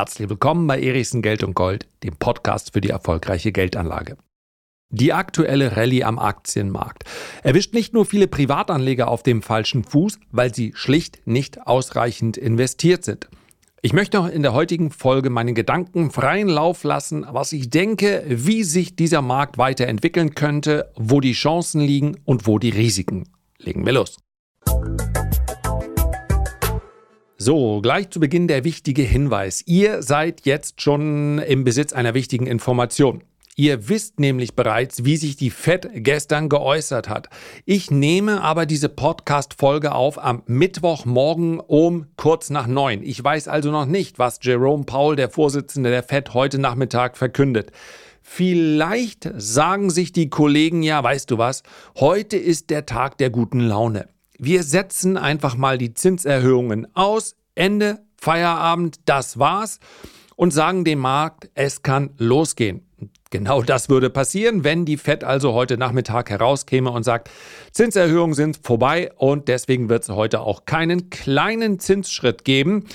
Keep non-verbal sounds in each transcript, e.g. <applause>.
Herzlich willkommen bei Erichsen Geld und Gold, dem Podcast für die erfolgreiche Geldanlage. Die aktuelle Rallye am Aktienmarkt erwischt nicht nur viele Privatanleger auf dem falschen Fuß, weil sie schlicht nicht ausreichend investiert sind. Ich möchte auch in der heutigen Folge meine Gedanken freien Lauf lassen, was ich denke, wie sich dieser Markt weiterentwickeln könnte, wo die Chancen liegen und wo die Risiken. Legen wir los. So, gleich zu Beginn der wichtige Hinweis. Ihr seid jetzt schon im Besitz einer wichtigen Information. Ihr wisst nämlich bereits, wie sich die Fed gestern geäußert hat. Ich nehme aber diese Podcast-Folge auf am Mittwochmorgen um kurz nach neun. Ich weiß also noch nicht, was Jerome Powell, der Vorsitzende der Fed, heute Nachmittag verkündet. Vielleicht sagen sich die Kollegen ja, weißt du was, heute ist der Tag der guten Laune. Wir setzen einfach mal die Zinserhöhungen aus. Ende, Feierabend, das war's. Und sagen dem Markt, es kann losgehen. Genau das würde passieren, wenn die Fed also heute Nachmittag herauskäme und sagt, Zinserhöhungen sind vorbei und deswegen wird es heute auch keinen kleinen Zinsschritt geben.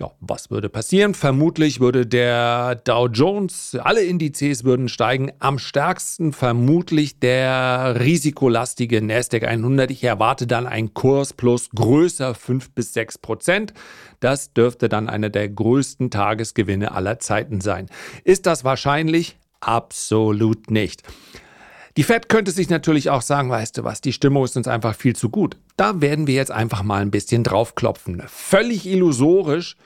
Ja, was würde passieren? Vermutlich würde der Dow Jones, alle Indizes würden steigen. Am stärksten vermutlich der risikolastige Nasdaq 100. Ich erwarte dann einen Kurs plus größer 5 bis 6 Prozent. Das dürfte dann einer der größten Tagesgewinne aller Zeiten sein. Ist das wahrscheinlich? Absolut nicht. Die Fed könnte sich natürlich auch sagen, weißt du was, die Stimmung ist uns einfach viel zu gut. Da werden wir jetzt einfach mal ein bisschen draufklopfen. Völlig illusorisch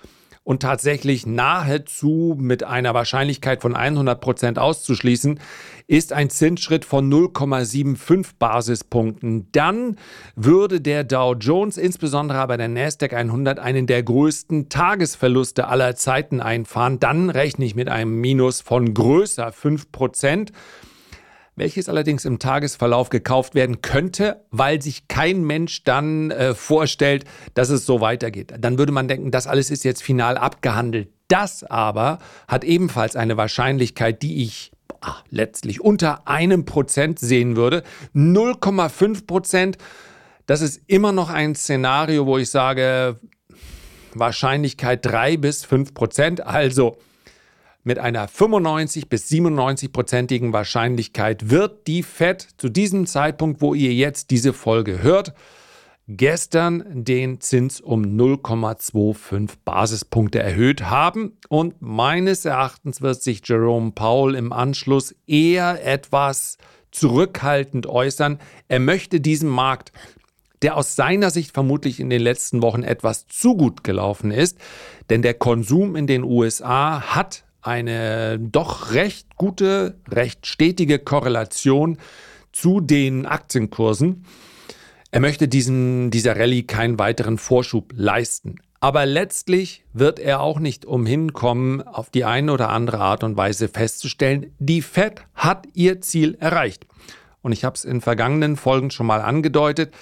und tatsächlich nahezu mit einer Wahrscheinlichkeit von 100 Prozent auszuschließen, ist ein Zinsschritt von 0,75 Basispunkten. Dann würde der Dow Jones, insbesondere aber der Nasdaq 100, einen der größten Tagesverluste aller Zeiten einfahren. Dann rechne ich mit einem Minus von größer 5 Prozent welches allerdings im Tagesverlauf gekauft werden könnte, weil sich kein Mensch dann äh, vorstellt, dass es so weitergeht. Dann würde man denken, das alles ist jetzt final abgehandelt. Das aber hat ebenfalls eine Wahrscheinlichkeit, die ich ach, letztlich unter einem Prozent sehen würde. 0,5 Prozent. Das ist immer noch ein Szenario, wo ich sage, Wahrscheinlichkeit 3 bis 5 Prozent. Also mit einer 95 bis 97-prozentigen Wahrscheinlichkeit wird die Fed zu diesem Zeitpunkt, wo ihr jetzt diese Folge hört, gestern den Zins um 0,25 Basispunkte erhöht haben. Und meines Erachtens wird sich Jerome Powell im Anschluss eher etwas zurückhaltend äußern. Er möchte diesem Markt der aus seiner Sicht vermutlich in den letzten Wochen etwas zu gut gelaufen ist, denn der Konsum in den USA hat eine doch recht gute, recht stetige Korrelation zu den Aktienkursen. Er möchte diesen, dieser Rallye keinen weiteren Vorschub leisten. Aber letztlich wird er auch nicht umhin kommen, auf die eine oder andere Art und Weise festzustellen, die Fed hat ihr Ziel erreicht. Und ich habe es in vergangenen Folgen schon mal angedeutet.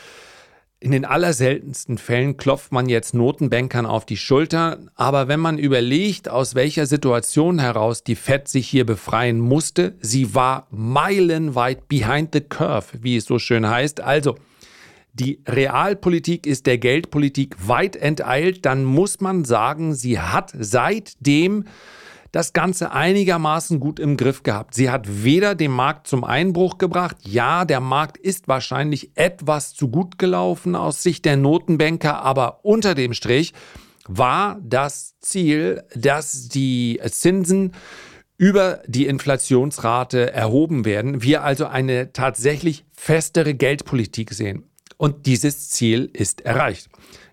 In den allerseltensten Fällen klopft man jetzt Notenbankern auf die Schulter, aber wenn man überlegt, aus welcher Situation heraus die Fed sich hier befreien musste, sie war meilenweit behind the curve, wie es so schön heißt. Also, die Realpolitik ist der Geldpolitik weit enteilt, dann muss man sagen, sie hat seitdem das Ganze einigermaßen gut im Griff gehabt. Sie hat weder den Markt zum Einbruch gebracht, ja, der Markt ist wahrscheinlich etwas zu gut gelaufen aus Sicht der Notenbanker, aber unter dem Strich war das Ziel, dass die Zinsen über die Inflationsrate erhoben werden, wir also eine tatsächlich festere Geldpolitik sehen. Und dieses Ziel ist erreicht.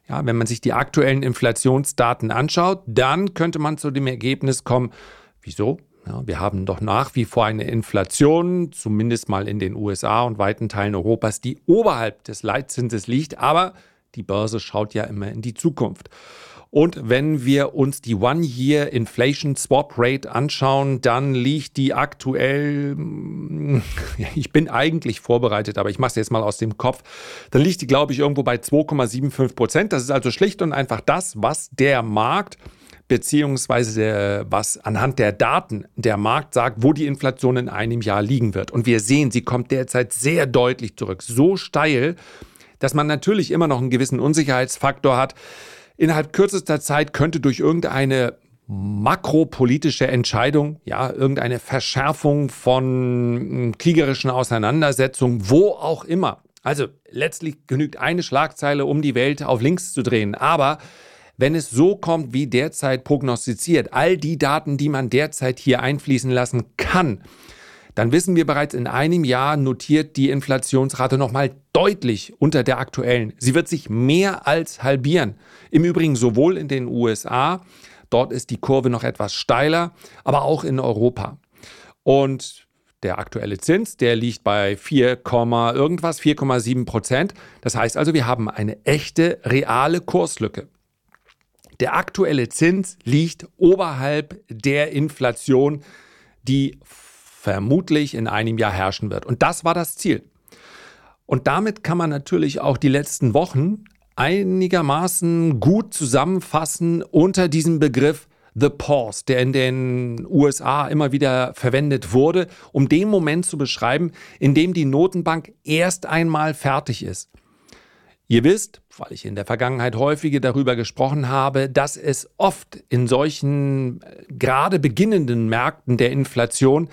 Ja, wenn man sich die aktuellen Inflationsdaten anschaut, dann könnte man zu dem Ergebnis kommen, wieso? Ja, wir haben doch nach wie vor eine Inflation, zumindest mal in den USA und weiten Teilen Europas, die oberhalb des Leitzinses liegt, aber die Börse schaut ja immer in die Zukunft. Und wenn wir uns die One-Year Inflation Swap Rate anschauen, dann liegt die aktuell, <laughs> ich bin eigentlich vorbereitet, aber ich mache es jetzt mal aus dem Kopf, dann liegt die, glaube ich, irgendwo bei 2,75 Prozent. Das ist also schlicht und einfach das, was der Markt beziehungsweise was anhand der Daten der Markt sagt, wo die Inflation in einem Jahr liegen wird. Und wir sehen, sie kommt derzeit sehr deutlich zurück, so steil, dass man natürlich immer noch einen gewissen Unsicherheitsfaktor hat innerhalb kürzester Zeit könnte durch irgendeine makropolitische Entscheidung, ja, irgendeine Verschärfung von hm, kriegerischen Auseinandersetzungen, wo auch immer. Also letztlich genügt eine Schlagzeile, um die Welt auf links zu drehen. Aber wenn es so kommt, wie derzeit prognostiziert, all die Daten, die man derzeit hier einfließen lassen kann, dann wissen wir bereits in einem Jahr notiert die Inflationsrate nochmal deutlich unter der aktuellen. Sie wird sich mehr als halbieren. Im Übrigen sowohl in den USA, dort ist die Kurve noch etwas steiler, aber auch in Europa. Und der aktuelle Zins, der liegt bei 4, irgendwas, 4,7 Prozent. Das heißt also, wir haben eine echte, reale Kurslücke. Der aktuelle Zins liegt oberhalb der Inflation, die vermutlich in einem Jahr herrschen wird. Und das war das Ziel. Und damit kann man natürlich auch die letzten Wochen einigermaßen gut zusammenfassen unter diesem Begriff The Pause, der in den USA immer wieder verwendet wurde, um den Moment zu beschreiben, in dem die Notenbank erst einmal fertig ist. Ihr wisst, weil ich in der Vergangenheit häufige darüber gesprochen habe, dass es oft in solchen äh, gerade beginnenden Märkten der Inflation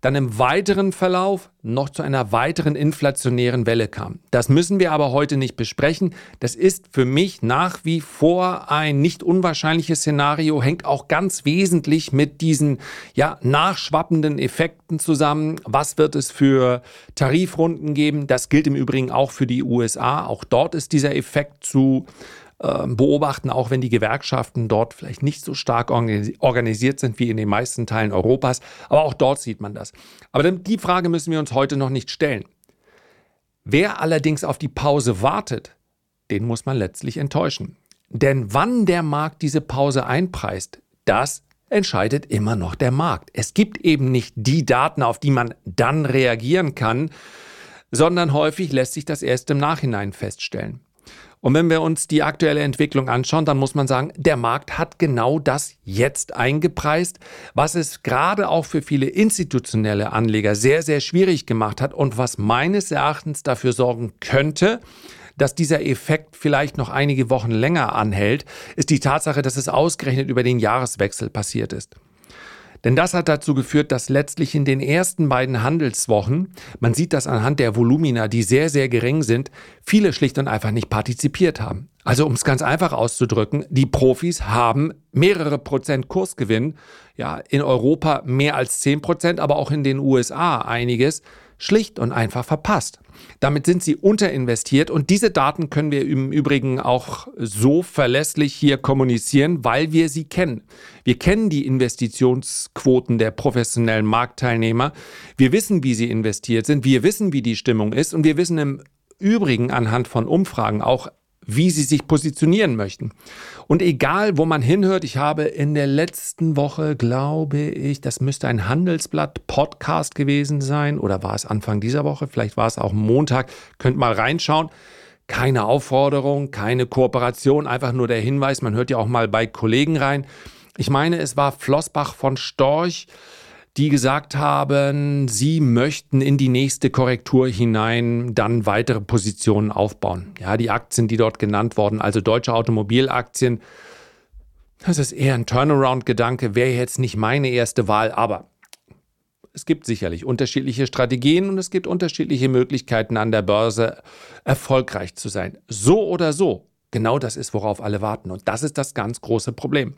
dann im weiteren Verlauf noch zu einer weiteren inflationären Welle kam. Das müssen wir aber heute nicht besprechen. Das ist für mich nach wie vor ein nicht unwahrscheinliches Szenario, hängt auch ganz wesentlich mit diesen ja, nachschwappenden Effekten zusammen. Was wird es für Tarifrunden geben? Das gilt im Übrigen auch für die USA. Auch dort ist dieser Effekt zu beobachten, auch wenn die Gewerkschaften dort vielleicht nicht so stark organisiert sind wie in den meisten Teilen Europas. Aber auch dort sieht man das. Aber die Frage müssen wir uns heute noch nicht stellen. Wer allerdings auf die Pause wartet, den muss man letztlich enttäuschen. Denn wann der Markt diese Pause einpreist, das entscheidet immer noch der Markt. Es gibt eben nicht die Daten, auf die man dann reagieren kann, sondern häufig lässt sich das erst im Nachhinein feststellen. Und wenn wir uns die aktuelle Entwicklung anschauen, dann muss man sagen, der Markt hat genau das jetzt eingepreist, was es gerade auch für viele institutionelle Anleger sehr, sehr schwierig gemacht hat und was meines Erachtens dafür sorgen könnte, dass dieser Effekt vielleicht noch einige Wochen länger anhält, ist die Tatsache, dass es ausgerechnet über den Jahreswechsel passiert ist. Denn das hat dazu geführt, dass letztlich in den ersten beiden Handelswochen, man sieht das anhand der Volumina, die sehr, sehr gering sind, viele schlicht und einfach nicht partizipiert haben. Also um es ganz einfach auszudrücken, die Profis haben mehrere Prozent Kursgewinn, ja, in Europa mehr als zehn Prozent, aber auch in den USA einiges schlicht und einfach verpasst. Damit sind sie unterinvestiert und diese Daten können wir im Übrigen auch so verlässlich hier kommunizieren, weil wir sie kennen. Wir kennen die Investitionsquoten der professionellen Marktteilnehmer. Wir wissen, wie sie investiert sind. Wir wissen, wie die Stimmung ist und wir wissen im Übrigen anhand von Umfragen auch wie sie sich positionieren möchten. Und egal, wo man hinhört, ich habe in der letzten Woche, glaube ich, das müsste ein Handelsblatt-Podcast gewesen sein oder war es Anfang dieser Woche, vielleicht war es auch Montag, könnt mal reinschauen. Keine Aufforderung, keine Kooperation, einfach nur der Hinweis, man hört ja auch mal bei Kollegen rein. Ich meine, es war Flossbach von Storch, die gesagt haben, sie möchten in die nächste Korrektur hinein dann weitere Positionen aufbauen. Ja, die Aktien, die dort genannt wurden, also deutsche Automobilaktien, das ist eher ein Turnaround-Gedanke, wäre jetzt nicht meine erste Wahl, aber es gibt sicherlich unterschiedliche Strategien und es gibt unterschiedliche Möglichkeiten an der Börse erfolgreich zu sein. So oder so, genau das ist, worauf alle warten. Und das ist das ganz große Problem.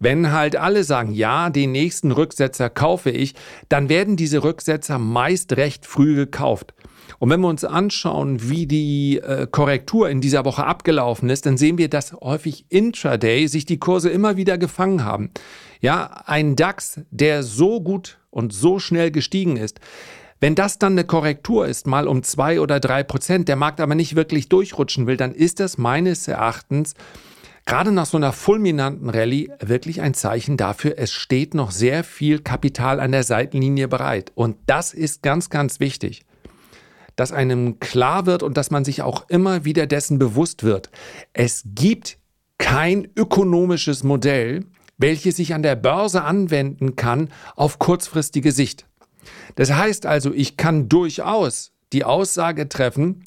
Wenn halt alle sagen, ja, den nächsten Rücksetzer kaufe ich, dann werden diese Rücksetzer meist recht früh gekauft. Und wenn wir uns anschauen, wie die äh, Korrektur in dieser Woche abgelaufen ist, dann sehen wir, dass häufig intraday sich die Kurse immer wieder gefangen haben. Ja, ein DAX, der so gut und so schnell gestiegen ist, wenn das dann eine Korrektur ist, mal um zwei oder drei Prozent, der Markt aber nicht wirklich durchrutschen will, dann ist das meines Erachtens gerade nach so einer fulminanten Rallye wirklich ein Zeichen dafür, es steht noch sehr viel Kapital an der Seitenlinie bereit. Und das ist ganz, ganz wichtig, dass einem klar wird und dass man sich auch immer wieder dessen bewusst wird. Es gibt kein ökonomisches Modell, welches sich an der Börse anwenden kann auf kurzfristige Sicht. Das heißt also, ich kann durchaus die Aussage treffen,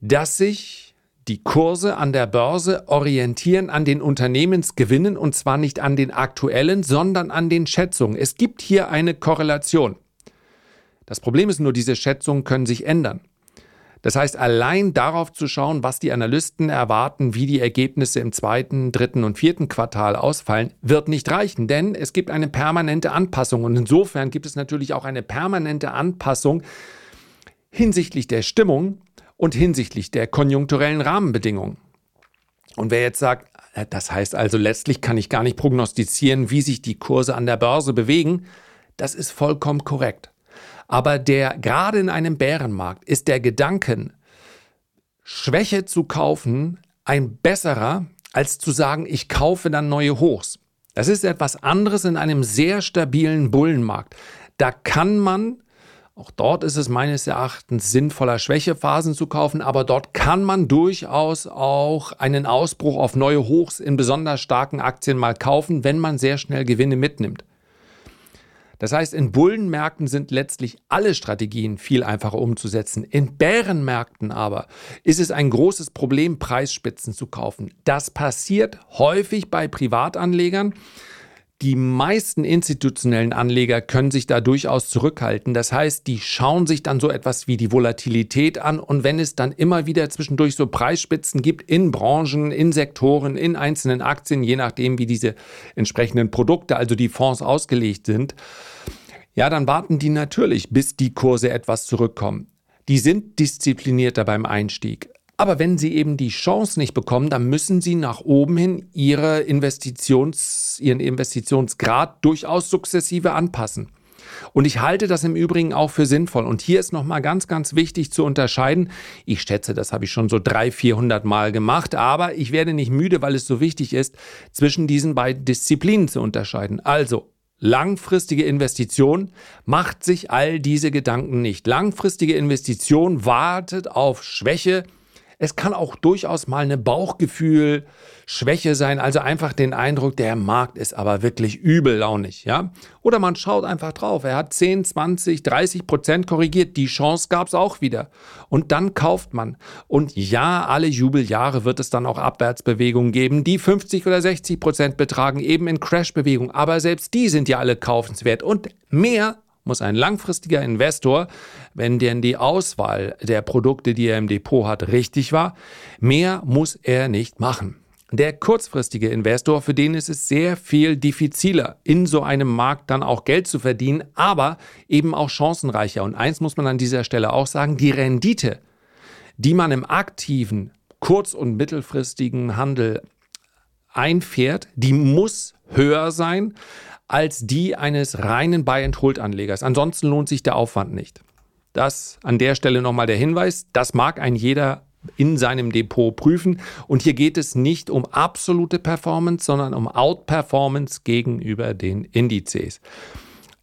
dass sich Die Kurse an der Börse orientieren an den Unternehmensgewinnen und zwar nicht an den aktuellen, sondern an den Schätzungen. Es gibt hier eine Korrelation. Das Problem ist nur, diese Schätzungen können sich ändern. Das heißt, allein darauf zu schauen, was die Analysten erwarten, wie die Ergebnisse im zweiten, dritten und vierten Quartal ausfallen, wird nicht reichen, denn es gibt eine permanente Anpassung und insofern gibt es natürlich auch eine permanente Anpassung hinsichtlich der Stimmung und hinsichtlich der konjunkturellen Rahmenbedingungen. Und wer jetzt sagt, das heißt also letztlich kann ich gar nicht prognostizieren, wie sich die Kurse an der Börse bewegen, das ist vollkommen korrekt. Aber der, gerade in einem Bärenmarkt, ist der Gedanken, Schwäche zu kaufen, ein besserer, als zu sagen, ich kaufe dann neue Hochs. Das ist etwas anderes in einem sehr stabilen Bullenmarkt. Da kann man, auch dort ist es meines Erachtens sinnvoller, Schwächephasen zu kaufen, aber dort kann man durchaus auch einen Ausbruch auf neue Hochs in besonders starken Aktien mal kaufen, wenn man sehr schnell Gewinne mitnimmt. Das heißt, in Bullenmärkten sind letztlich alle Strategien viel einfacher umzusetzen. In Bärenmärkten aber ist es ein großes Problem, Preisspitzen zu kaufen. Das passiert häufig bei Privatanlegern. Die meisten institutionellen Anleger können sich da durchaus zurückhalten. Das heißt, die schauen sich dann so etwas wie die Volatilität an und wenn es dann immer wieder zwischendurch so Preisspitzen gibt in Branchen, in Sektoren, in einzelnen Aktien, je nachdem, wie diese entsprechenden Produkte, also die Fonds ausgelegt sind, ja, dann warten die natürlich, bis die Kurse etwas zurückkommen. Die sind disziplinierter beim Einstieg. Aber wenn sie eben die Chance nicht bekommen, dann müssen sie nach oben hin ihre Investitions, ihren Investitionsgrad durchaus sukzessive anpassen. Und ich halte das im Übrigen auch für sinnvoll. Und hier ist nochmal ganz, ganz wichtig zu unterscheiden. Ich schätze, das habe ich schon so 300, 400 Mal gemacht, aber ich werde nicht müde, weil es so wichtig ist, zwischen diesen beiden Disziplinen zu unterscheiden. Also Langfristige Investition macht sich all diese Gedanken nicht. Langfristige Investition wartet auf Schwäche, es kann auch durchaus mal eine Bauchgefühl Schwäche sein, also einfach den Eindruck, der Markt ist aber wirklich übellaunig, ja? Oder man schaut einfach drauf, er hat 10, 20, 30 Prozent korrigiert, die Chance gab es auch wieder. Und dann kauft man. Und ja, alle Jubeljahre wird es dann auch Abwärtsbewegungen geben, die 50 oder 60 Prozent betragen, eben in Crashbewegungen. Aber selbst die sind ja alle kaufenswert. Und mehr muss ein langfristiger Investor, wenn denn die Auswahl der Produkte, die er im Depot hat, richtig war, mehr muss er nicht machen. Der kurzfristige Investor, für den ist es sehr viel diffiziler, in so einem Markt dann auch Geld zu verdienen, aber eben auch chancenreicher. Und eins muss man an dieser Stelle auch sagen, die Rendite, die man im aktiven, kurz- und mittelfristigen Handel einfährt, die muss höher sein als die eines reinen Buy-and-Hold-Anlegers. Ansonsten lohnt sich der Aufwand nicht. Das an der Stelle nochmal der Hinweis, das mag ein jeder in seinem Depot prüfen. Und hier geht es nicht um absolute Performance, sondern um Outperformance gegenüber den Indizes.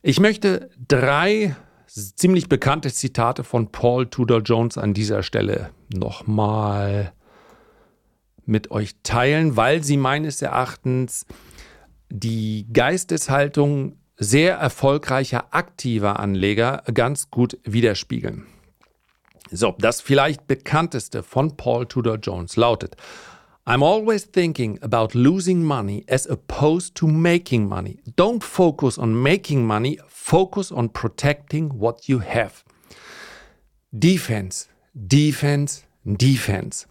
Ich möchte drei ziemlich bekannte Zitate von Paul Tudor Jones an dieser Stelle nochmal mit euch teilen, weil sie meines Erachtens die Geisteshaltung sehr erfolgreicher aktiver Anleger ganz gut widerspiegeln. So, das vielleicht bekannteste von Paul Tudor Jones lautet: I'm always thinking about losing money as opposed to making money. Don't focus on making money, focus on protecting what you have. Defense, Defense, Defense.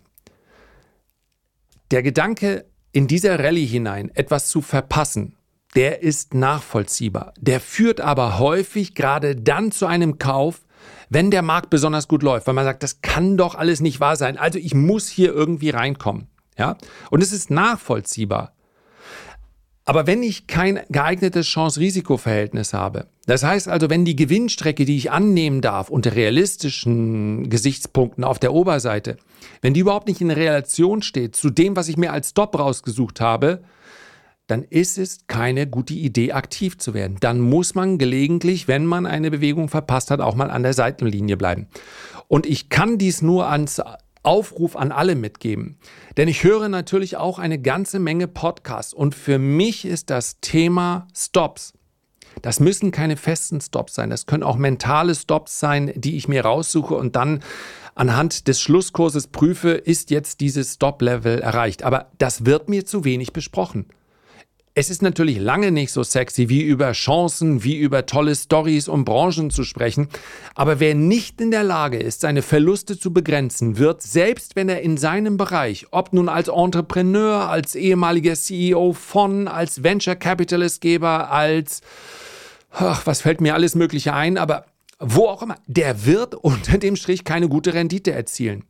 Der Gedanke, in dieser Rallye hinein etwas zu verpassen, der ist nachvollziehbar. Der führt aber häufig gerade dann zu einem Kauf, wenn der Markt besonders gut läuft, weil man sagt, das kann doch alles nicht wahr sein. Also ich muss hier irgendwie reinkommen. Ja? Und es ist nachvollziehbar. Aber wenn ich kein geeignetes Chance-Risiko-Verhältnis habe, das heißt also, wenn die Gewinnstrecke, die ich annehmen darf, unter realistischen Gesichtspunkten auf der Oberseite, wenn die überhaupt nicht in Relation steht zu dem, was ich mir als Stop rausgesucht habe, dann ist es keine gute Idee, aktiv zu werden. Dann muss man gelegentlich, wenn man eine Bewegung verpasst hat, auch mal an der Seitenlinie bleiben. Und ich kann dies nur ans Aufruf an alle mitgeben. Denn ich höre natürlich auch eine ganze Menge Podcasts und für mich ist das Thema Stops, Das müssen keine festen Stops sein. Das können auch mentale Stops sein, die ich mir raussuche und dann anhand des Schlusskurses prüfe, ist jetzt dieses Stop-Level erreicht. Aber das wird mir zu wenig besprochen. Es ist natürlich lange nicht so sexy, wie über Chancen, wie über tolle Stories und Branchen zu sprechen. Aber wer nicht in der Lage ist, seine Verluste zu begrenzen, wird, selbst wenn er in seinem Bereich, ob nun als Entrepreneur, als ehemaliger CEO von, als Venture Capitalist Geber, als, ach, was fällt mir alles Mögliche ein, aber wo auch immer, der wird <laughs> unter dem Strich keine gute Rendite erzielen.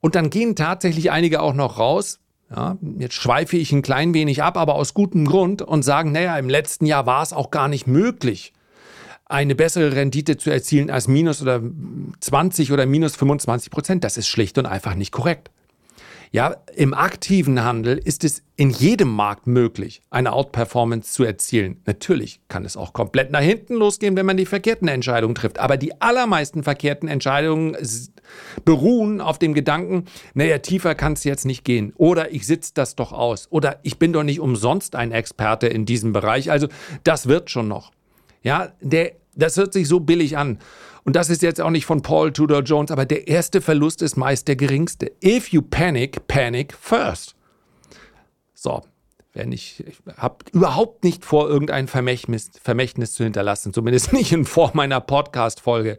Und dann gehen tatsächlich einige auch noch raus, ja, jetzt schweife ich ein klein wenig ab, aber aus gutem Grund und sagen, naja, im letzten Jahr war es auch gar nicht möglich, eine bessere Rendite zu erzielen als minus oder 20 oder minus 25 Prozent. Das ist schlicht und einfach nicht korrekt. Ja, im aktiven Handel ist es in jedem Markt möglich, eine Outperformance zu erzielen. Natürlich kann es auch komplett nach hinten losgehen, wenn man die verkehrten Entscheidungen trifft. Aber die allermeisten verkehrten Entscheidungen beruhen auf dem Gedanken, naja, tiefer kann es jetzt nicht gehen. Oder ich sitze das doch aus. Oder ich bin doch nicht umsonst ein Experte in diesem Bereich. Also das wird schon noch. Ja, der, das hört sich so billig an. Und das ist jetzt auch nicht von Paul Tudor Jones, aber der erste Verlust ist meist der geringste. If you panic, panic first. So, wenn ich, ich habe überhaupt nicht vor, irgendein Vermächtnis, Vermächtnis zu hinterlassen, zumindest <laughs> nicht in Form meiner Podcast-Folge.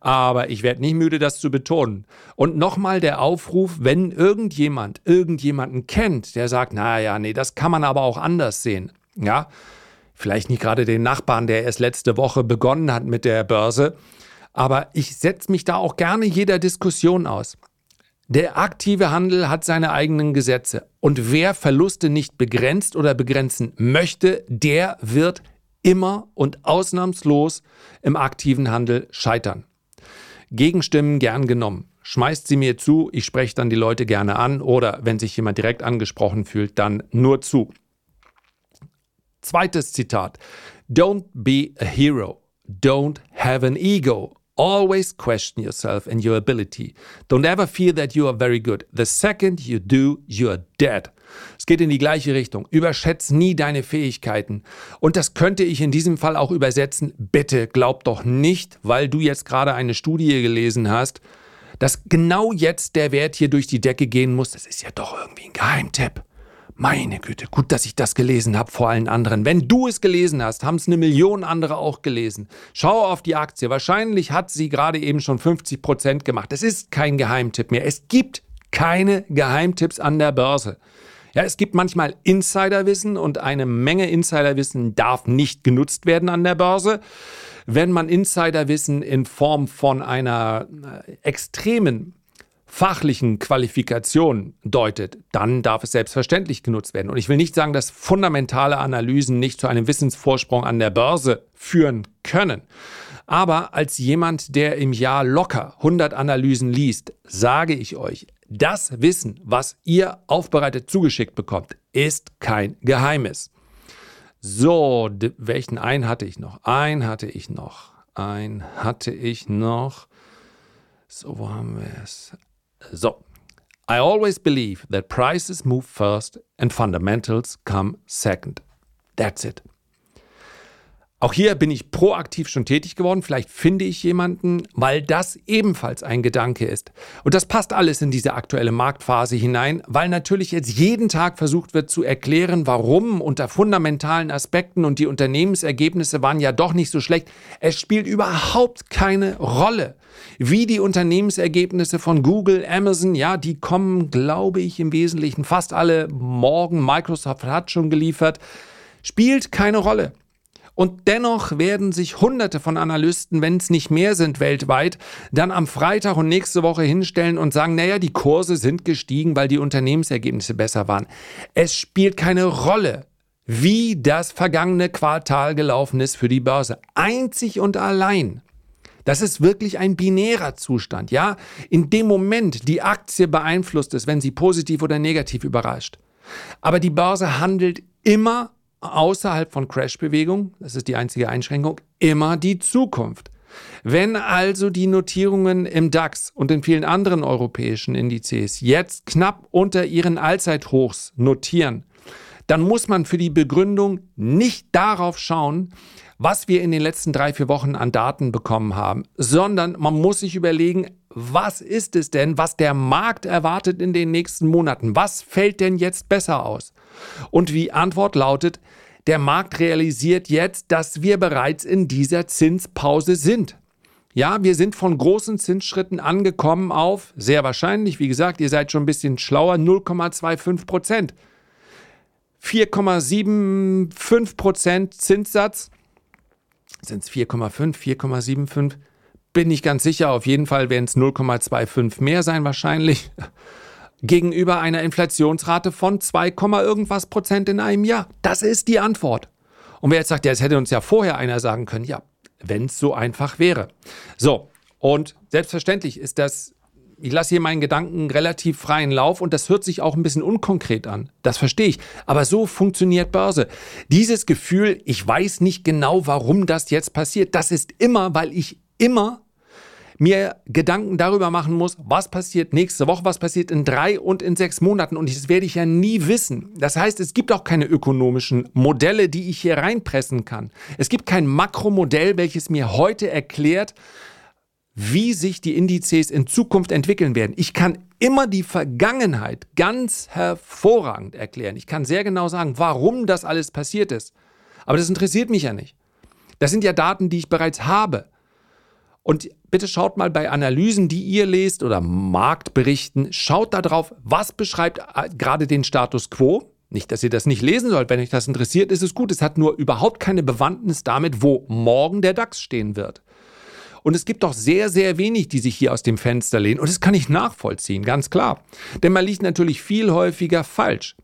Aber ich werde nicht müde, das zu betonen. Und nochmal der Aufruf, wenn irgendjemand irgendjemanden kennt, der sagt, naja, nee, das kann man aber auch anders sehen. Ja, vielleicht nicht gerade den Nachbarn, der erst letzte Woche begonnen hat mit der Börse, aber ich setze mich da auch gerne jeder Diskussion aus. Der aktive Handel hat seine eigenen Gesetze. Und wer Verluste nicht begrenzt oder begrenzen möchte, der wird immer und ausnahmslos im aktiven Handel scheitern. Gegenstimmen gern genommen. Schmeißt sie mir zu, ich spreche dann die Leute gerne an oder wenn sich jemand direkt angesprochen fühlt, dann nur zu. Zweites Zitat. Don't be a hero. Don't have an ego. Always question yourself and your ability. Don't ever feel that you are very good. The second you do, you are dead. Es geht in die gleiche Richtung. Überschätz nie deine Fähigkeiten. Und das könnte ich in diesem Fall auch übersetzen. Bitte glaub doch nicht, weil du jetzt gerade eine Studie gelesen hast, dass genau jetzt der Wert hier durch die Decke gehen muss. Das ist ja doch irgendwie ein Geheimtipp. Meine Güte, gut, dass ich das gelesen habe vor allen anderen. Wenn du es gelesen hast, haben es eine Million andere auch gelesen. Schau auf die Aktie. Wahrscheinlich hat sie gerade eben schon 50 Prozent gemacht. Es ist kein Geheimtipp mehr. Es gibt keine Geheimtipps an der Börse. Ja, es gibt manchmal Insiderwissen und eine Menge Insiderwissen darf nicht genutzt werden an der Börse. Wenn man Insiderwissen in Form von einer äh, extremen fachlichen Qualifikation deutet, dann darf es selbstverständlich genutzt werden. Und ich will nicht sagen, dass fundamentale Analysen nicht zu einem Wissensvorsprung an der Börse führen können. Aber als jemand, der im Jahr locker 100 Analysen liest, sage ich euch, das Wissen, was ihr aufbereitet zugeschickt bekommt, ist kein Geheimnis. So, welchen ein hatte ich noch? Ein hatte ich noch. Ein hatte ich noch. So, wo haben wir es? So, I always believe that prices move first and fundamentals come second. That's it. Auch hier bin ich proaktiv schon tätig geworden. Vielleicht finde ich jemanden, weil das ebenfalls ein Gedanke ist. Und das passt alles in diese aktuelle Marktphase hinein, weil natürlich jetzt jeden Tag versucht wird zu erklären, warum unter fundamentalen Aspekten und die Unternehmensergebnisse waren ja doch nicht so schlecht. Es spielt überhaupt keine Rolle, wie die Unternehmensergebnisse von Google, Amazon, ja, die kommen, glaube ich, im Wesentlichen fast alle morgen. Microsoft hat schon geliefert. Spielt keine Rolle. Und dennoch werden sich Hunderte von Analysten, wenn es nicht mehr sind weltweit, dann am Freitag und nächste Woche hinstellen und sagen, naja, die Kurse sind gestiegen, weil die Unternehmensergebnisse besser waren. Es spielt keine Rolle, wie das vergangene Quartal gelaufen ist für die Börse. Einzig und allein. Das ist wirklich ein binärer Zustand, ja? In dem Moment die Aktie beeinflusst ist, wenn sie positiv oder negativ überrascht. Aber die Börse handelt immer außerhalb von Crash-Bewegung, das ist die einzige Einschränkung, immer die Zukunft. Wenn also die Notierungen im DAX und in vielen anderen europäischen Indizes jetzt knapp unter ihren Allzeithochs notieren, dann muss man für die Begründung nicht darauf schauen, was wir in den letzten drei, vier Wochen an Daten bekommen haben, sondern man muss sich überlegen, was ist es denn, was der Markt erwartet in den nächsten Monaten? Was fällt denn jetzt besser aus? Und die Antwort lautet, der Markt realisiert jetzt, dass wir bereits in dieser Zinspause sind. Ja, wir sind von großen Zinsschritten angekommen auf, sehr wahrscheinlich, wie gesagt, ihr seid schon ein bisschen schlauer, 0,25 Prozent. 4,75 Prozent Zinssatz sind es 4,5, 4,75? Bin ich ganz sicher. Auf jeden Fall werden es 0,25 mehr sein wahrscheinlich. Gegenüber einer Inflationsrate von 2, irgendwas Prozent in einem Jahr. Das ist die Antwort. Und wer jetzt sagt, ja, es hätte uns ja vorher einer sagen können, ja, wenn es so einfach wäre. So, und selbstverständlich ist das ich lasse hier meinen Gedanken relativ freien Lauf und das hört sich auch ein bisschen unkonkret an. Das verstehe ich. Aber so funktioniert Börse. Dieses Gefühl, ich weiß nicht genau, warum das jetzt passiert, das ist immer, weil ich immer mir Gedanken darüber machen muss, was passiert nächste Woche, was passiert in drei und in sechs Monaten. Und das werde ich ja nie wissen. Das heißt, es gibt auch keine ökonomischen Modelle, die ich hier reinpressen kann. Es gibt kein Makromodell, welches mir heute erklärt, wie sich die Indizes in Zukunft entwickeln werden. Ich kann immer die Vergangenheit ganz hervorragend erklären. Ich kann sehr genau sagen, warum das alles passiert ist. Aber das interessiert mich ja nicht. Das sind ja Daten, die ich bereits habe. Und bitte schaut mal bei Analysen, die ihr lest oder Marktberichten, schaut da drauf, was beschreibt äh, gerade den Status quo. Nicht, dass ihr das nicht lesen sollt. Wenn euch das interessiert, ist es gut. Es hat nur überhaupt keine Bewandtnis damit, wo morgen der DAX stehen wird. Und es gibt doch sehr, sehr wenig, die sich hier aus dem Fenster lehnen. Und das kann ich nachvollziehen, ganz klar. Denn man liegt natürlich viel häufiger falsch.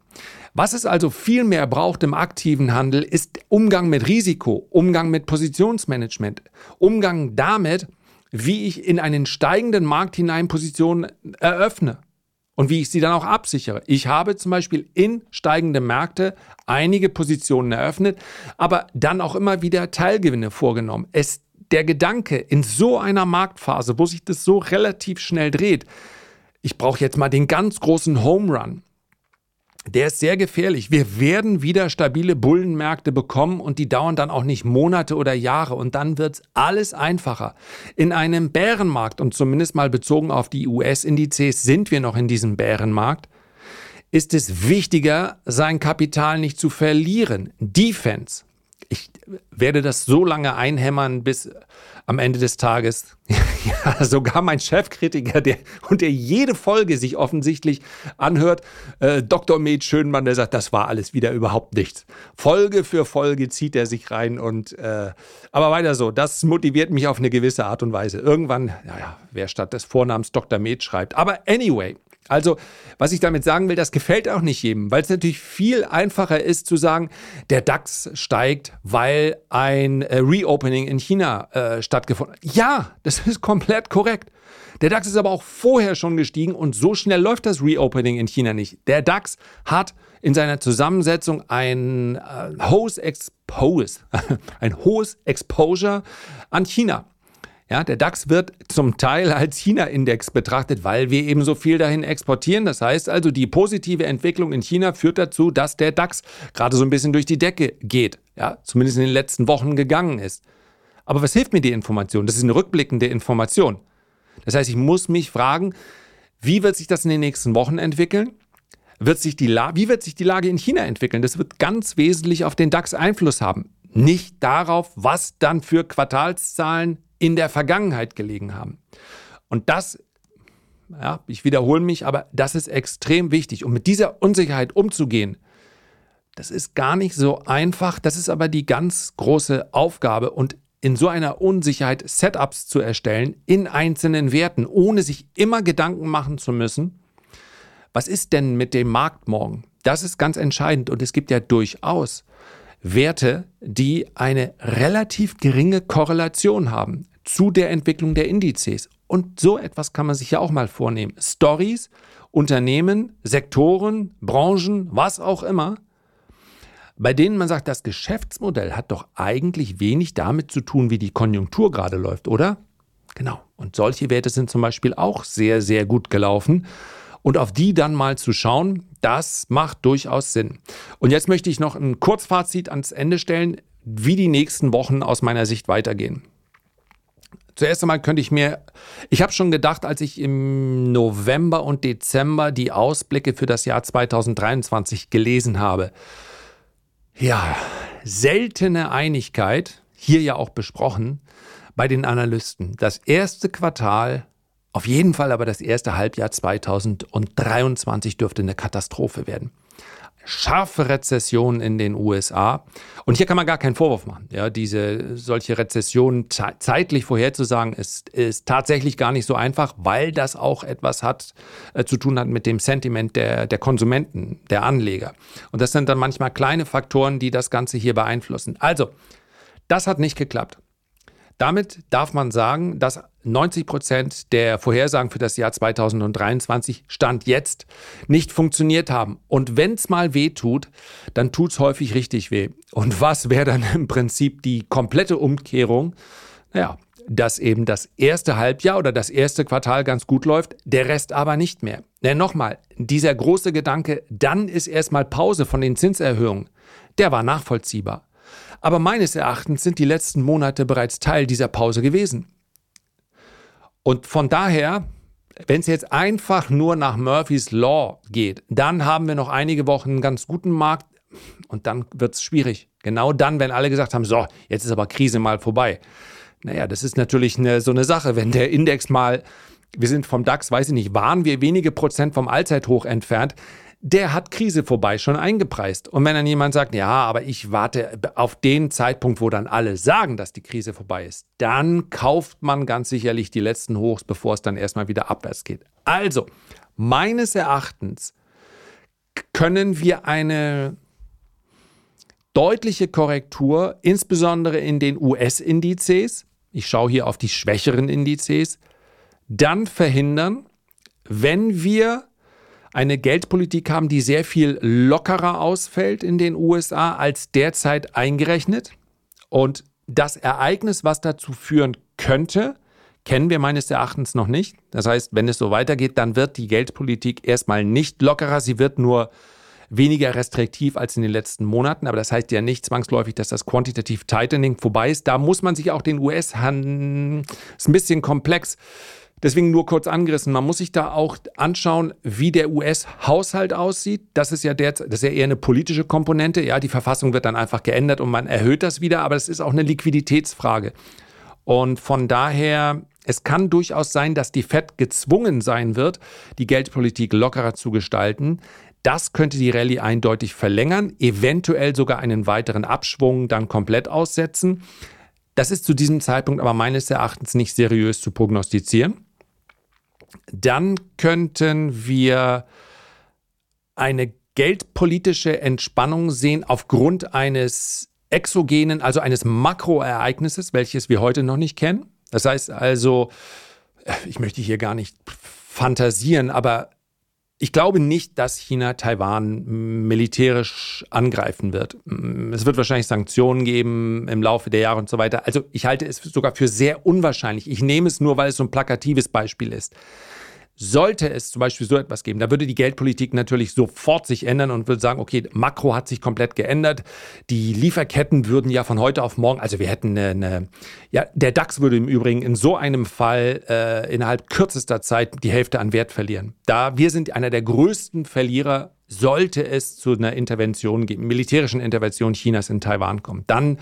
Was es also viel mehr braucht im aktiven Handel, ist Umgang mit Risiko, Umgang mit Positionsmanagement, Umgang damit, wie ich in einen steigenden Markt hinein Positionen eröffne und wie ich sie dann auch absichere. Ich habe zum Beispiel in steigende Märkte einige Positionen eröffnet, aber dann auch immer wieder Teilgewinne vorgenommen. Es der Gedanke in so einer Marktphase, wo sich das so relativ schnell dreht, ich brauche jetzt mal den ganz großen Home Run. Der ist sehr gefährlich. Wir werden wieder stabile Bullenmärkte bekommen und die dauern dann auch nicht Monate oder Jahre und dann wird alles einfacher. In einem Bärenmarkt und zumindest mal bezogen auf die US-Indizes sind wir noch in diesem Bärenmarkt, ist es wichtiger, sein Kapital nicht zu verlieren. Defense ich werde das so lange einhämmern, bis am Ende des Tages <laughs> ja, sogar mein Chefkritiker, der und der jede Folge sich offensichtlich anhört, äh, Dr. Med Schönmann, der sagt, das war alles wieder überhaupt nichts. Folge für Folge zieht er sich rein und äh, aber weiter so. Das motiviert mich auf eine gewisse Art und Weise. Irgendwann, naja, wer statt des Vornamens Dr. Med schreibt. Aber anyway, also, was ich damit sagen will, das gefällt auch nicht jedem, weil es natürlich viel einfacher ist zu sagen, der DAX steigt, weil ein äh, Reopening in China äh, stattgefunden hat. Ja, das ist komplett korrekt. Der DAX ist aber auch vorher schon gestiegen und so schnell läuft das Reopening in China nicht. Der DAX hat in seiner Zusammensetzung ein äh, hohes Expose, <laughs> ein hohes Exposure an China. Ja, der DAX wird zum Teil als China-Index betrachtet, weil wir eben so viel dahin exportieren. Das heißt also, die positive Entwicklung in China führt dazu, dass der DAX gerade so ein bisschen durch die Decke geht. Ja, zumindest in den letzten Wochen gegangen ist. Aber was hilft mir die Information? Das ist eine rückblickende Information. Das heißt, ich muss mich fragen, wie wird sich das in den nächsten Wochen entwickeln? Wird sich die wie wird sich die Lage in China entwickeln? Das wird ganz wesentlich auf den DAX Einfluss haben. Nicht darauf, was dann für Quartalszahlen in der Vergangenheit gelegen haben. Und das, ja, ich wiederhole mich, aber das ist extrem wichtig. Um mit dieser Unsicherheit umzugehen, das ist gar nicht so einfach. Das ist aber die ganz große Aufgabe. Und in so einer Unsicherheit Setups zu erstellen in einzelnen Werten, ohne sich immer Gedanken machen zu müssen, was ist denn mit dem Markt morgen? Das ist ganz entscheidend und es gibt ja durchaus Werte, die eine relativ geringe Korrelation haben zu der Entwicklung der Indizes. Und so etwas kann man sich ja auch mal vornehmen. Stories, Unternehmen, Sektoren, Branchen, was auch immer, bei denen man sagt, das Geschäftsmodell hat doch eigentlich wenig damit zu tun, wie die Konjunktur gerade läuft, oder? Genau. Und solche Werte sind zum Beispiel auch sehr, sehr gut gelaufen. Und auf die dann mal zu schauen, Das macht durchaus Sinn. Und jetzt möchte ich noch ein Kurzfazit ans Ende stellen, wie die nächsten Wochen aus meiner Sicht weitergehen. Zuerst einmal könnte ich mir, ich habe schon gedacht, als ich im November und Dezember die Ausblicke für das Jahr 2023 gelesen habe, ja, seltene Einigkeit, hier ja auch besprochen, bei den Analysten. Das erste Quartal, auf jeden Fall aber das erste Halbjahr 2023 dürfte eine Katastrophe werden scharfe Rezession in den USA. Und hier kann man gar keinen Vorwurf machen. Ja, diese solche Rezession zeitlich vorherzusagen, ist, ist tatsächlich gar nicht so einfach, weil das auch etwas hat äh, zu tun hat mit dem Sentiment der, der Konsumenten, der Anleger. Und das sind dann manchmal kleine Faktoren, die das Ganze hier beeinflussen. Also, das hat nicht geklappt. Damit darf man sagen, dass 90 Prozent der Vorhersagen für das Jahr 2023 Stand jetzt nicht funktioniert haben. Und wenn es mal weh tut, dann tut es häufig richtig weh. Und was wäre dann im Prinzip die komplette Umkehrung? Naja, dass eben das erste Halbjahr oder das erste Quartal ganz gut läuft, der Rest aber nicht mehr. Denn nochmal, dieser große Gedanke, dann ist erstmal Pause von den Zinserhöhungen, der war nachvollziehbar. Aber meines Erachtens sind die letzten Monate bereits Teil dieser Pause gewesen. Und von daher, wenn es jetzt einfach nur nach Murphys Law geht, dann haben wir noch einige Wochen einen ganz guten Markt und dann wird es schwierig. Genau dann, wenn alle gesagt haben, so, jetzt ist aber Krise mal vorbei. Naja, das ist natürlich eine, so eine Sache, wenn der Index mal, wir sind vom DAX, weiß ich nicht, waren wir wenige Prozent vom Allzeithoch entfernt, der hat Krise vorbei schon eingepreist. Und wenn dann jemand sagt, ja, aber ich warte auf den Zeitpunkt, wo dann alle sagen, dass die Krise vorbei ist, dann kauft man ganz sicherlich die letzten Hochs, bevor es dann erstmal wieder abwärts geht. Also, meines Erachtens können wir eine deutliche Korrektur, insbesondere in den US-Indizes, ich schaue hier auf die schwächeren Indizes, dann verhindern, wenn wir eine Geldpolitik haben, die sehr viel lockerer ausfällt in den USA als derzeit eingerechnet. Und das Ereignis, was dazu führen könnte, kennen wir meines Erachtens noch nicht. Das heißt, wenn es so weitergeht, dann wird die Geldpolitik erstmal nicht lockerer, sie wird nur weniger restriktiv als in den letzten Monaten. Aber das heißt ja nicht zwangsläufig, dass das Quantitative Tightening vorbei ist. Da muss man sich auch den US-Handel, ist ein bisschen komplex. Deswegen nur kurz angerissen. Man muss sich da auch anschauen, wie der US-Haushalt aussieht. Das ist ja der, das ist ja eher eine politische Komponente. Ja, die Verfassung wird dann einfach geändert und man erhöht das wieder, aber es ist auch eine Liquiditätsfrage. Und von daher, es kann durchaus sein, dass die Fed gezwungen sein wird, die Geldpolitik lockerer zu gestalten. Das könnte die Rallye eindeutig verlängern, eventuell sogar einen weiteren Abschwung dann komplett aussetzen. Das ist zu diesem Zeitpunkt aber meines Erachtens nicht seriös zu prognostizieren. Dann könnten wir eine geldpolitische Entspannung sehen aufgrund eines exogenen, also eines Makroereignisses, welches wir heute noch nicht kennen. Das heißt also, ich möchte hier gar nicht fantasieren, aber ich glaube nicht, dass China Taiwan militärisch angreifen wird. Es wird wahrscheinlich Sanktionen geben im Laufe der Jahre und so weiter. Also ich halte es sogar für sehr unwahrscheinlich. Ich nehme es nur, weil es so ein plakatives Beispiel ist. Sollte es zum Beispiel so etwas geben, da würde die Geldpolitik natürlich sofort sich ändern und würde sagen, okay, Makro hat sich komplett geändert. Die Lieferketten würden ja von heute auf morgen, also wir hätten eine, eine ja, der DAX würde im Übrigen in so einem Fall äh, innerhalb kürzester Zeit die Hälfte an Wert verlieren. Da wir sind einer der größten Verlierer, sollte es zu einer Intervention geben, militärischen Intervention Chinas in Taiwan kommen. Dann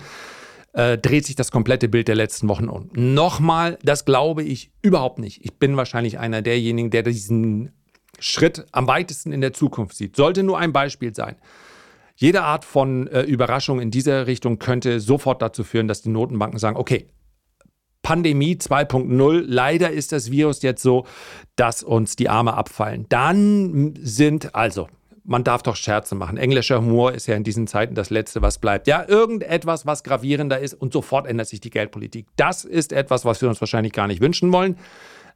äh, dreht sich das komplette Bild der letzten Wochen um. Nochmal, das glaube ich überhaupt nicht. Ich bin wahrscheinlich einer derjenigen, der diesen Schritt am weitesten in der Zukunft sieht. Sollte nur ein Beispiel sein. Jede Art von äh, Überraschung in dieser Richtung könnte sofort dazu führen, dass die Notenbanken sagen, okay, Pandemie 2.0, leider ist das Virus jetzt so, dass uns die Arme abfallen. Dann sind also man darf doch Scherze machen. Englischer Humor ist ja in diesen Zeiten das Letzte, was bleibt. Ja, irgendetwas, was gravierender ist und sofort ändert sich die Geldpolitik. Das ist etwas, was wir uns wahrscheinlich gar nicht wünschen wollen.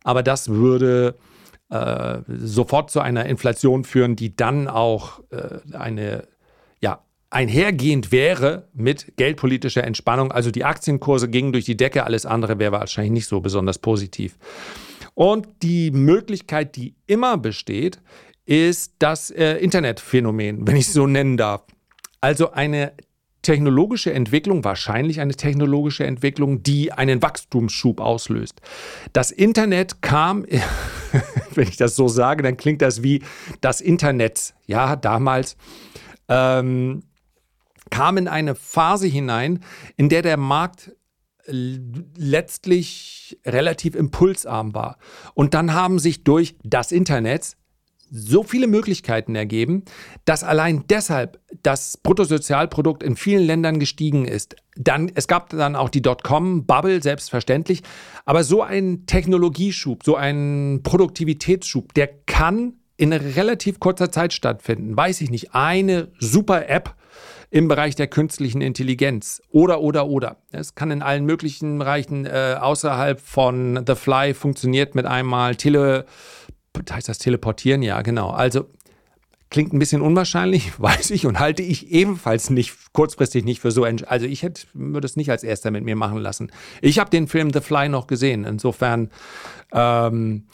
Aber das würde äh, sofort zu einer Inflation führen, die dann auch äh, eine, ja, einhergehend wäre mit geldpolitischer Entspannung. Also die Aktienkurse gingen durch die Decke, alles andere wäre wahrscheinlich nicht so besonders positiv. Und die Möglichkeit, die immer besteht, ist das äh, Internetphänomen, wenn ich es so nennen darf. Also eine technologische Entwicklung, wahrscheinlich eine technologische Entwicklung, die einen Wachstumsschub auslöst. Das Internet kam, <laughs> wenn ich das so sage, dann klingt das wie das Internet, ja, damals. Ähm, kam in eine Phase hinein, in der der Markt letztlich relativ impulsarm war. Und dann haben sich durch das Internet so viele Möglichkeiten ergeben, dass allein deshalb das Bruttosozialprodukt in vielen Ländern gestiegen ist. Dann, es gab dann auch die Dotcom-Bubble, selbstverständlich. Aber so ein Technologieschub, so ein Produktivitätsschub, der kann in relativ kurzer Zeit stattfinden. Weiß ich nicht. Eine super App im Bereich der künstlichen Intelligenz oder, oder, oder. Es kann in allen möglichen Bereichen äh, außerhalb von The Fly funktioniert mit einmal Tele heißt das Teleportieren? Ja, genau. Also klingt ein bisschen unwahrscheinlich, <laughs> weiß ich, und halte ich ebenfalls nicht kurzfristig nicht für so. Also ich hätte, würde es nicht als erster mit mir machen lassen. Ich habe den Film The Fly noch gesehen. Insofern, ähm,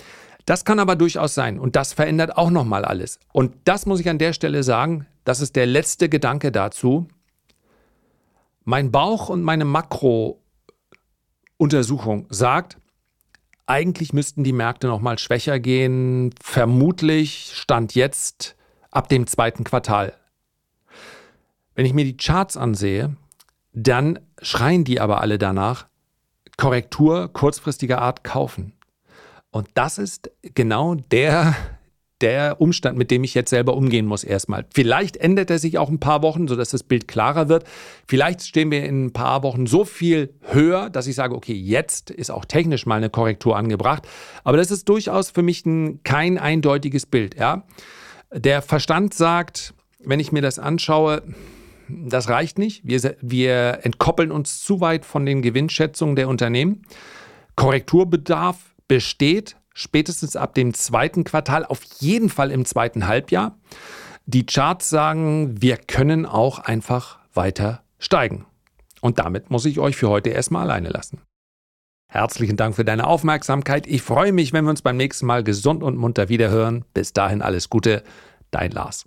das kann aber durchaus sein. Und das verändert auch nochmal alles. Und das muss ich an der Stelle sagen, das ist der letzte Gedanke dazu. Mein Bauch und meine Makro-Untersuchung sagt, eigentlich müssten die Märkte noch mal schwächer gehen. Vermutlich stand jetzt ab dem zweiten Quartal. Wenn ich mir die Charts ansehe, dann schreien die aber alle danach, Korrektur kurzfristiger Art kaufen. Und das ist genau der der Umstand, mit dem ich jetzt selber umgehen muss erstmal. Vielleicht ändert er sich auch ein paar Wochen, sodass das Bild klarer wird. Vielleicht stehen wir in ein paar Wochen so viel höher, dass ich sage, okay, jetzt ist auch technisch mal eine Korrektur angebracht. Aber das ist durchaus für mich ein, kein eindeutiges Bild. Ja? Der Verstand sagt, wenn ich mir das anschaue, das reicht nicht. Wir, wir entkoppeln uns zu weit von den Gewinnschätzungen der Unternehmen. Korrekturbedarf besteht, spätestens ab dem zweiten Quartal, auf jeden Fall im zweiten Halbjahr. Die Charts sagen, wir können auch einfach weiter steigen. Und damit muss ich euch für heute erstmal alleine lassen. Herzlichen Dank für deine Aufmerksamkeit. Ich freue mich, wenn wir uns beim nächsten Mal gesund und munter wiederhören. Bis dahin alles Gute, dein Lars.